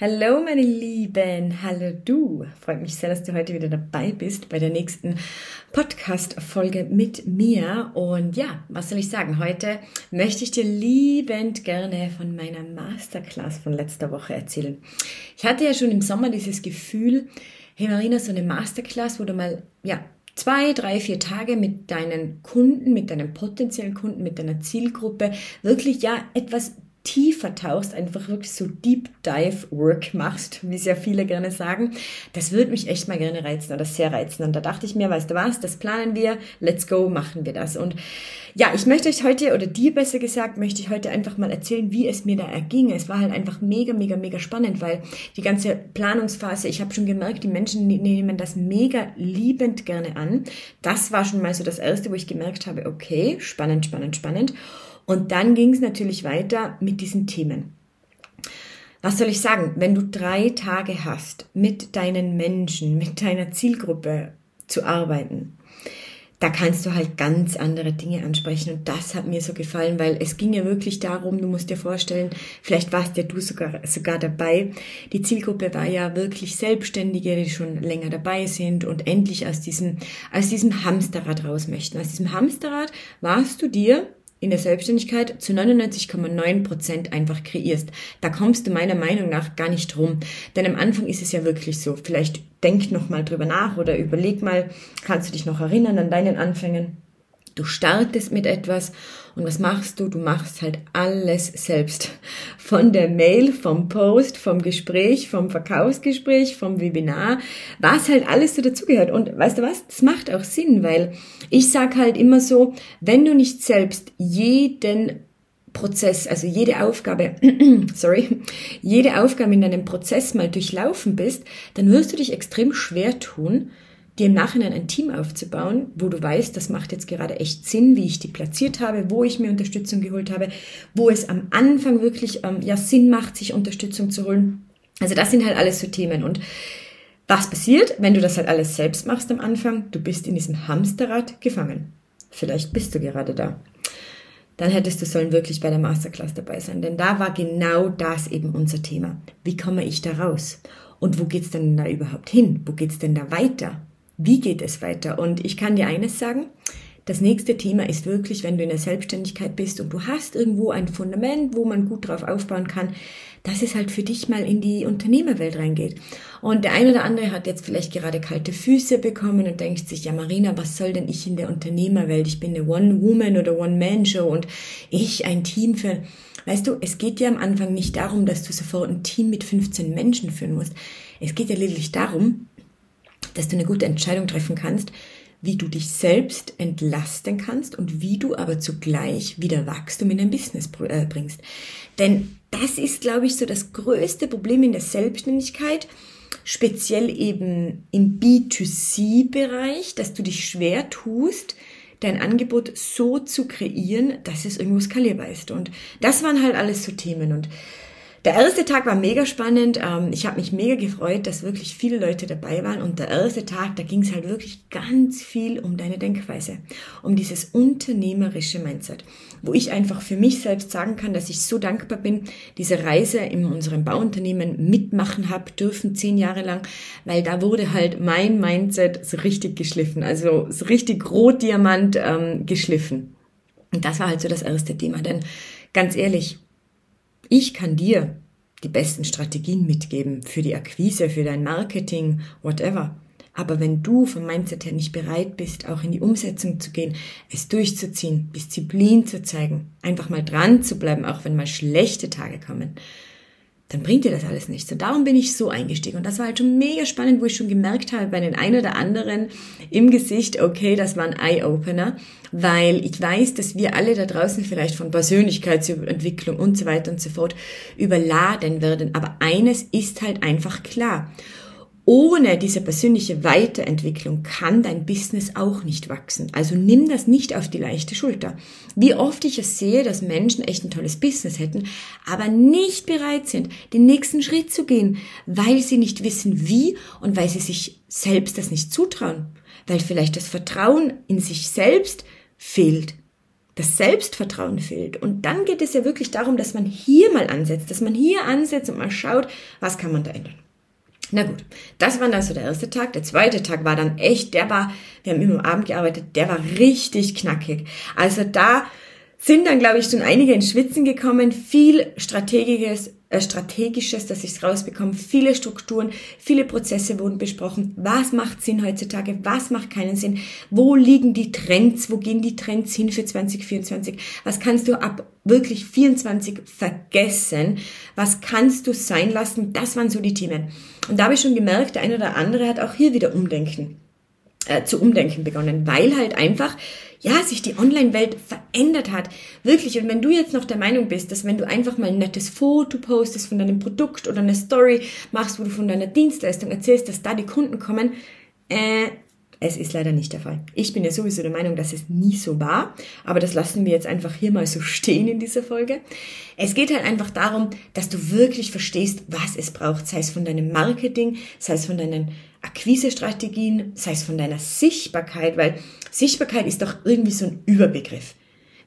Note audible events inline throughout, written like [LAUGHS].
Hallo meine Lieben, hallo du. Freut mich sehr, dass du heute wieder dabei bist bei der nächsten Podcast-Folge mit mir. Und ja, was soll ich sagen? Heute möchte ich dir liebend gerne von meiner Masterclass von letzter Woche erzählen. Ich hatte ja schon im Sommer dieses Gefühl, hey Marina, so eine Masterclass, wo du mal, ja, zwei, drei, vier Tage mit deinen Kunden, mit deinen potenziellen Kunden, mit deiner Zielgruppe wirklich ja etwas tiefer tauchst, einfach wirklich so Deep Dive Work machst, wie es ja viele gerne sagen, das würde mich echt mal gerne reizen oder sehr reizen. Und da dachte ich mir, weißt du was, das planen wir, let's go, machen wir das. Und ja, ich möchte euch heute, oder dir besser gesagt, möchte ich heute einfach mal erzählen, wie es mir da erging. Es war halt einfach mega, mega, mega spannend, weil die ganze Planungsphase, ich habe schon gemerkt, die Menschen nehmen das mega liebend gerne an. Das war schon mal so das Erste, wo ich gemerkt habe, okay, spannend, spannend, spannend. Und dann ging es natürlich weiter mit diesen Themen. Was soll ich sagen? Wenn du drei Tage hast, mit deinen Menschen, mit deiner Zielgruppe zu arbeiten, da kannst du halt ganz andere Dinge ansprechen. Und das hat mir so gefallen, weil es ging ja wirklich darum, du musst dir vorstellen, vielleicht warst ja du sogar, sogar dabei. Die Zielgruppe war ja wirklich Selbstständige, die schon länger dabei sind und endlich aus diesem, aus diesem Hamsterrad raus möchten. Aus diesem Hamsterrad warst du dir in der Selbstständigkeit zu 99,9 Prozent einfach kreierst. Da kommst du meiner Meinung nach gar nicht drum. Denn am Anfang ist es ja wirklich so. Vielleicht denk noch mal drüber nach oder überleg mal, kannst du dich noch erinnern an deinen Anfängen? Du startest mit etwas und was machst du? Du machst halt alles selbst. Von der Mail, vom Post, vom Gespräch, vom Verkaufsgespräch, vom Webinar, was halt alles so dazugehört. Und weißt du was? Das macht auch Sinn, weil ich sag halt immer so, wenn du nicht selbst jeden Prozess, also jede Aufgabe, [CLEARS THROAT] sorry, jede Aufgabe in deinem Prozess mal durchlaufen bist, dann wirst du dich extrem schwer tun, dir im Nachhinein ein Team aufzubauen, wo du weißt, das macht jetzt gerade echt Sinn, wie ich die platziert habe, wo ich mir Unterstützung geholt habe, wo es am Anfang wirklich ähm, ja Sinn macht, sich Unterstützung zu holen. Also das sind halt alles so Themen und was passiert, wenn du das halt alles selbst machst am Anfang? Du bist in diesem Hamsterrad gefangen. Vielleicht bist du gerade da. Dann hättest du sollen wirklich bei der Masterclass dabei sein, denn da war genau das eben unser Thema. Wie komme ich da raus? Und wo geht's denn da überhaupt hin? Wo geht's denn da weiter? Wie geht es weiter? Und ich kann dir eines sagen, das nächste Thema ist wirklich, wenn du in der Selbstständigkeit bist und du hast irgendwo ein Fundament, wo man gut drauf aufbauen kann, dass es halt für dich mal in die Unternehmerwelt reingeht. Und der eine oder andere hat jetzt vielleicht gerade kalte Füße bekommen und denkt sich, ja Marina, was soll denn ich in der Unternehmerwelt? Ich bin eine One-Woman oder One-Man-Show und ich ein Team für... Weißt du, es geht dir am Anfang nicht darum, dass du sofort ein Team mit 15 Menschen führen musst. Es geht ja lediglich darum, dass du eine gute Entscheidung treffen kannst, wie du dich selbst entlasten kannst und wie du aber zugleich wieder Wachstum in dein Business äh, bringst. Denn das ist, glaube ich, so das größte Problem in der Selbstständigkeit, speziell eben im B2C-Bereich, dass du dich schwer tust, dein Angebot so zu kreieren, dass es irgendwo skalierbar ist. Und das waren halt alles so Themen. Und der erste Tag war mega spannend. Ähm, ich habe mich mega gefreut, dass wirklich viele Leute dabei waren. Und der erste Tag, da ging es halt wirklich ganz viel um deine Denkweise, um dieses unternehmerische Mindset, wo ich einfach für mich selbst sagen kann, dass ich so dankbar bin, diese Reise in unserem Bauunternehmen mitmachen habe dürfen, zehn Jahre lang, weil da wurde halt mein Mindset so richtig geschliffen, also so richtig Rotdiamant ähm, geschliffen. Und das war halt so das erste Thema, denn ganz ehrlich, ich kann dir die besten Strategien mitgeben für die Akquise, für dein Marketing, whatever. Aber wenn du vom Mindset her nicht bereit bist, auch in die Umsetzung zu gehen, es durchzuziehen, Disziplin zu zeigen, einfach mal dran zu bleiben, auch wenn mal schlechte Tage kommen, dann bringt dir das alles nichts. Und darum bin ich so eingestiegen. Und das war halt schon mega spannend, wo ich schon gemerkt habe bei den einen oder anderen im Gesicht, okay, das war ein Eye-Opener, weil ich weiß, dass wir alle da draußen vielleicht von Persönlichkeitsentwicklung und so weiter und so fort überladen werden. Aber eines ist halt einfach klar ohne diese persönliche Weiterentwicklung kann dein Business auch nicht wachsen. Also nimm das nicht auf die leichte Schulter. Wie oft ich es sehe, dass Menschen echt ein tolles Business hätten, aber nicht bereit sind, den nächsten Schritt zu gehen, weil sie nicht wissen wie und weil sie sich selbst das nicht zutrauen. Weil vielleicht das Vertrauen in sich selbst fehlt. Das Selbstvertrauen fehlt. Und dann geht es ja wirklich darum, dass man hier mal ansetzt, dass man hier ansetzt und mal schaut, was kann man da ändern. Na gut, das war dann so der erste Tag. Der zweite Tag war dann echt, der war, wir haben immer am Abend gearbeitet, der war richtig knackig. Also da sind dann, glaube ich, schon einige ins Schwitzen gekommen, viel strategisches, äh, strategisches, dass ich es rausbekomme, viele Strukturen, viele Prozesse wurden besprochen. Was macht Sinn heutzutage? Was macht keinen Sinn? Wo liegen die Trends? Wo gehen die Trends hin für 2024? Was kannst du ab wirklich 24 vergessen? Was kannst du sein lassen? Das waren so die Themen. Und da habe ich schon gemerkt, der eine oder andere hat auch hier wieder Umdenken äh, zu umdenken begonnen, weil halt einfach ja, sich die Online-Welt verändert hat. Wirklich. Und wenn du jetzt noch der Meinung bist, dass wenn du einfach mal ein nettes Foto postest von deinem Produkt oder eine Story machst, wo du von deiner Dienstleistung erzählst, dass da die Kunden kommen, äh, es ist leider nicht der Fall. Ich bin ja sowieso der Meinung, dass es nie so war, aber das lassen wir jetzt einfach hier mal so stehen in dieser Folge. Es geht halt einfach darum, dass du wirklich verstehst, was es braucht, sei es von deinem Marketing, sei es von deinen Akquisestrategien, sei es von deiner Sichtbarkeit, weil Sichtbarkeit ist doch irgendwie so ein Überbegriff.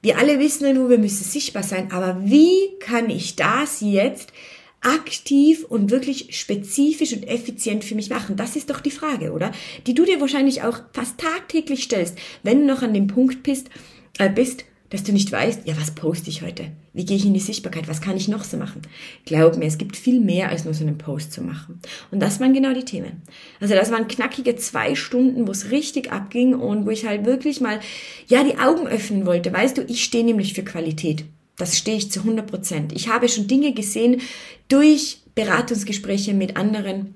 Wir alle wissen ja nur, wir müssen sichtbar sein, aber wie kann ich das jetzt aktiv und wirklich spezifisch und effizient für mich machen? Das ist doch die Frage, oder? Die du dir wahrscheinlich auch fast tagtäglich stellst, wenn du noch an dem Punkt bist, äh, bist dass du nicht weißt, ja, was poste ich heute? Wie gehe ich in die Sichtbarkeit? Was kann ich noch so machen? Glaub mir, es gibt viel mehr als nur so einen Post zu machen. Und das waren genau die Themen. Also das waren knackige zwei Stunden, wo es richtig abging und wo ich halt wirklich mal, ja, die Augen öffnen wollte. Weißt du, ich stehe nämlich für Qualität. Das stehe ich zu 100 Prozent. Ich habe schon Dinge gesehen durch Beratungsgespräche mit anderen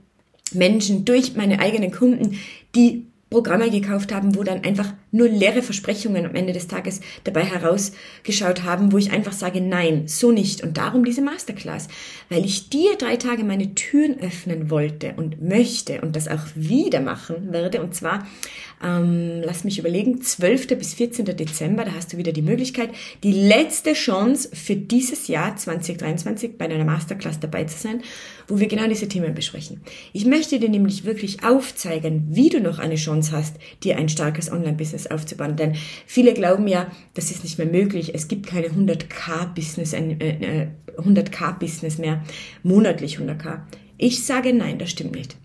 Menschen, durch meine eigenen Kunden, die Programme gekauft haben, wo dann einfach nur leere Versprechungen am Ende des Tages dabei herausgeschaut haben, wo ich einfach sage, nein, so nicht. Und darum diese Masterclass, weil ich dir drei Tage meine Türen öffnen wollte und möchte und das auch wieder machen werde. Und zwar, ähm, lass mich überlegen, 12. bis 14. Dezember, da hast du wieder die Möglichkeit, die letzte Chance für dieses Jahr 2023 bei deiner Masterclass dabei zu sein, wo wir genau diese Themen besprechen. Ich möchte dir nämlich wirklich aufzeigen, wie du noch eine Chance hast, dir ein starkes Online-Business aufzubauen. Denn viele glauben ja, das ist nicht mehr möglich. Es gibt keine 100k-Business, äh, 100k-Business mehr, monatlich 100k. Ich sage nein, das stimmt nicht.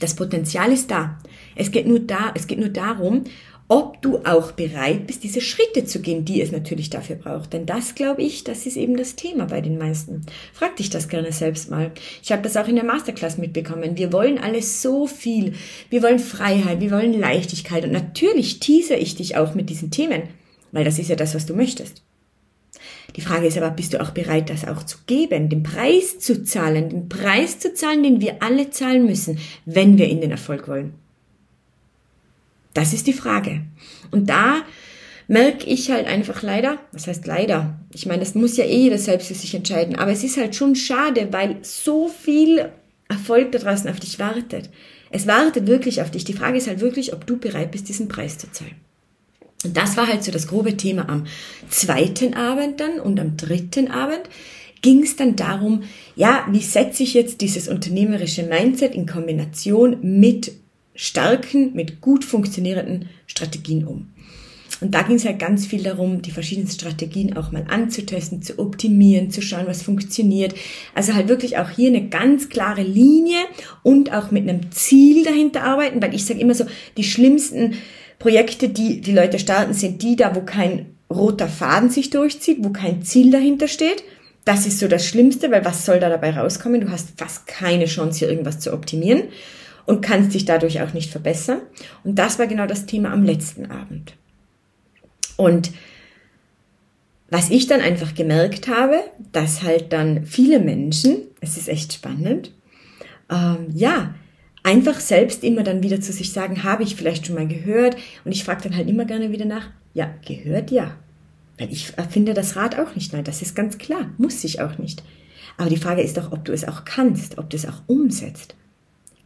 Das Potenzial ist da. Es geht nur da, es geht nur darum, ob du auch bereit bist, diese Schritte zu gehen, die es natürlich dafür braucht. Denn das, glaube ich, das ist eben das Thema bei den meisten. Frag dich das gerne selbst mal. Ich habe das auch in der Masterclass mitbekommen. Wir wollen alles so viel. Wir wollen Freiheit, wir wollen Leichtigkeit. Und natürlich teaser ich dich auch mit diesen Themen, weil das ist ja das, was du möchtest. Die Frage ist aber, bist du auch bereit, das auch zu geben, den Preis zu zahlen, den Preis zu zahlen, den wir alle zahlen müssen, wenn wir in den Erfolg wollen? Das ist die Frage. Und da merke ich halt einfach leider, was heißt leider? Ich meine, das muss ja eh jeder selbst für sich entscheiden, aber es ist halt schon schade, weil so viel Erfolg da draußen auf dich wartet. Es wartet wirklich auf dich. Die Frage ist halt wirklich, ob du bereit bist, diesen Preis zu zahlen. Und das war halt so das grobe Thema am zweiten Abend dann und am dritten Abend ging es dann darum, ja, wie setze ich jetzt dieses unternehmerische Mindset in Kombination mit starken, mit gut funktionierenden Strategien um. Und da ging es halt ganz viel darum, die verschiedenen Strategien auch mal anzutesten, zu optimieren, zu schauen, was funktioniert. Also halt wirklich auch hier eine ganz klare Linie und auch mit einem Ziel dahinter arbeiten, weil ich sage immer so, die schlimmsten Projekte, die die Leute starten, sind die da, wo kein roter Faden sich durchzieht, wo kein Ziel dahinter steht. Das ist so das Schlimmste, weil was soll da dabei rauskommen? Du hast fast keine Chance, hier irgendwas zu optimieren und kannst dich dadurch auch nicht verbessern. Und das war genau das Thema am letzten Abend. Und was ich dann einfach gemerkt habe, dass halt dann viele Menschen, es ist echt spannend, ähm, ja, einfach selbst immer dann wieder zu sich sagen, habe ich vielleicht schon mal gehört und ich frage dann halt immer gerne wieder nach, ja, gehört ja. Weil ich erfinde das Rad auch nicht neu, das ist ganz klar, muss ich auch nicht. Aber die Frage ist doch, ob du es auch kannst, ob du es auch umsetzt.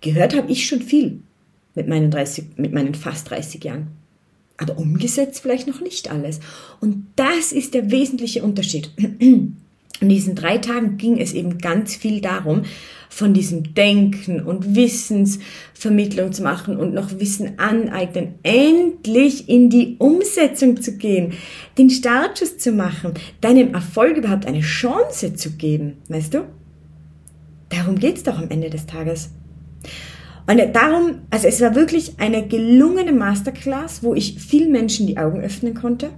Gehört habe ich schon viel mit meinen 30, mit meinen fast 30 Jahren aber umgesetzt vielleicht noch nicht alles. Und das ist der wesentliche Unterschied. [CLEARS THROAT] In diesen drei Tagen ging es eben ganz viel darum, von diesem Denken und Wissensvermittlung zu machen und noch Wissen aneignen, endlich in die Umsetzung zu gehen, den Startschuss zu machen, deinem Erfolg überhaupt eine Chance zu geben, weißt du? Darum geht's doch am Ende des Tages. Und darum, also es war wirklich eine gelungene Masterclass, wo ich vielen Menschen die Augen öffnen konnte.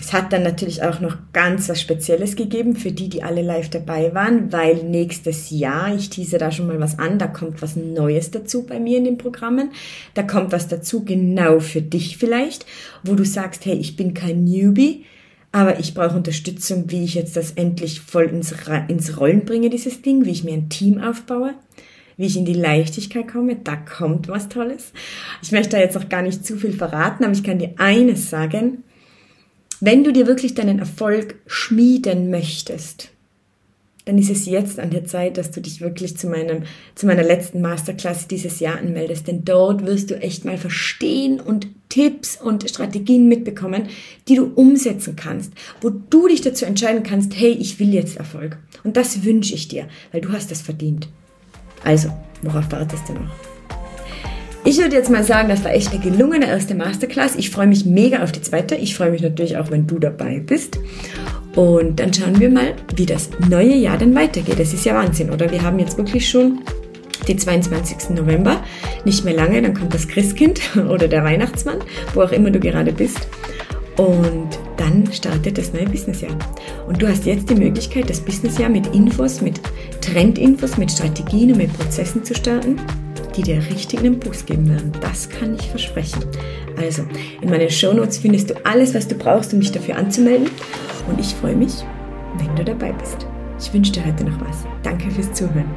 Es hat dann natürlich auch noch ganz was Spezielles gegeben für die, die alle live dabei waren, weil nächstes Jahr, ich tease da schon mal was an, da kommt was Neues dazu bei mir in den Programmen. Da kommt was dazu genau für dich vielleicht, wo du sagst, hey, ich bin kein Newbie, aber ich brauche Unterstützung, wie ich jetzt das endlich voll ins, ins Rollen bringe, dieses Ding, wie ich mir ein Team aufbaue wie ich in die Leichtigkeit komme, da kommt was Tolles. Ich möchte da jetzt noch gar nicht zu viel verraten, aber ich kann dir eines sagen. Wenn du dir wirklich deinen Erfolg schmieden möchtest, dann ist es jetzt an der Zeit, dass du dich wirklich zu meinem, zu meiner letzten Masterclass dieses Jahr anmeldest. Denn dort wirst du echt mal verstehen und Tipps und Strategien mitbekommen, die du umsetzen kannst, wo du dich dazu entscheiden kannst, hey, ich will jetzt Erfolg. Und das wünsche ich dir, weil du hast es verdient. Also, worauf wartest du noch? Ich würde jetzt mal sagen, das war echt eine gelungene erste Masterclass. Ich freue mich mega auf die zweite. Ich freue mich natürlich auch, wenn du dabei bist. Und dann schauen wir mal, wie das neue Jahr dann weitergeht. Das ist ja Wahnsinn, oder? Wir haben jetzt wirklich schon den 22. November. Nicht mehr lange, dann kommt das Christkind [LAUGHS] oder der Weihnachtsmann, wo auch immer du gerade bist. Und dann startet das neue Businessjahr. Und du hast jetzt die Möglichkeit, das Businessjahr mit Infos, mit Trendinfos, mit Strategien und mit Prozessen zu starten, die dir richtigen Impuls geben werden. Das kann ich versprechen. Also, in meinen Shownotes findest du alles, was du brauchst, um dich dafür anzumelden. Und ich freue mich, wenn du dabei bist. Ich wünsche dir heute noch was. Danke fürs Zuhören.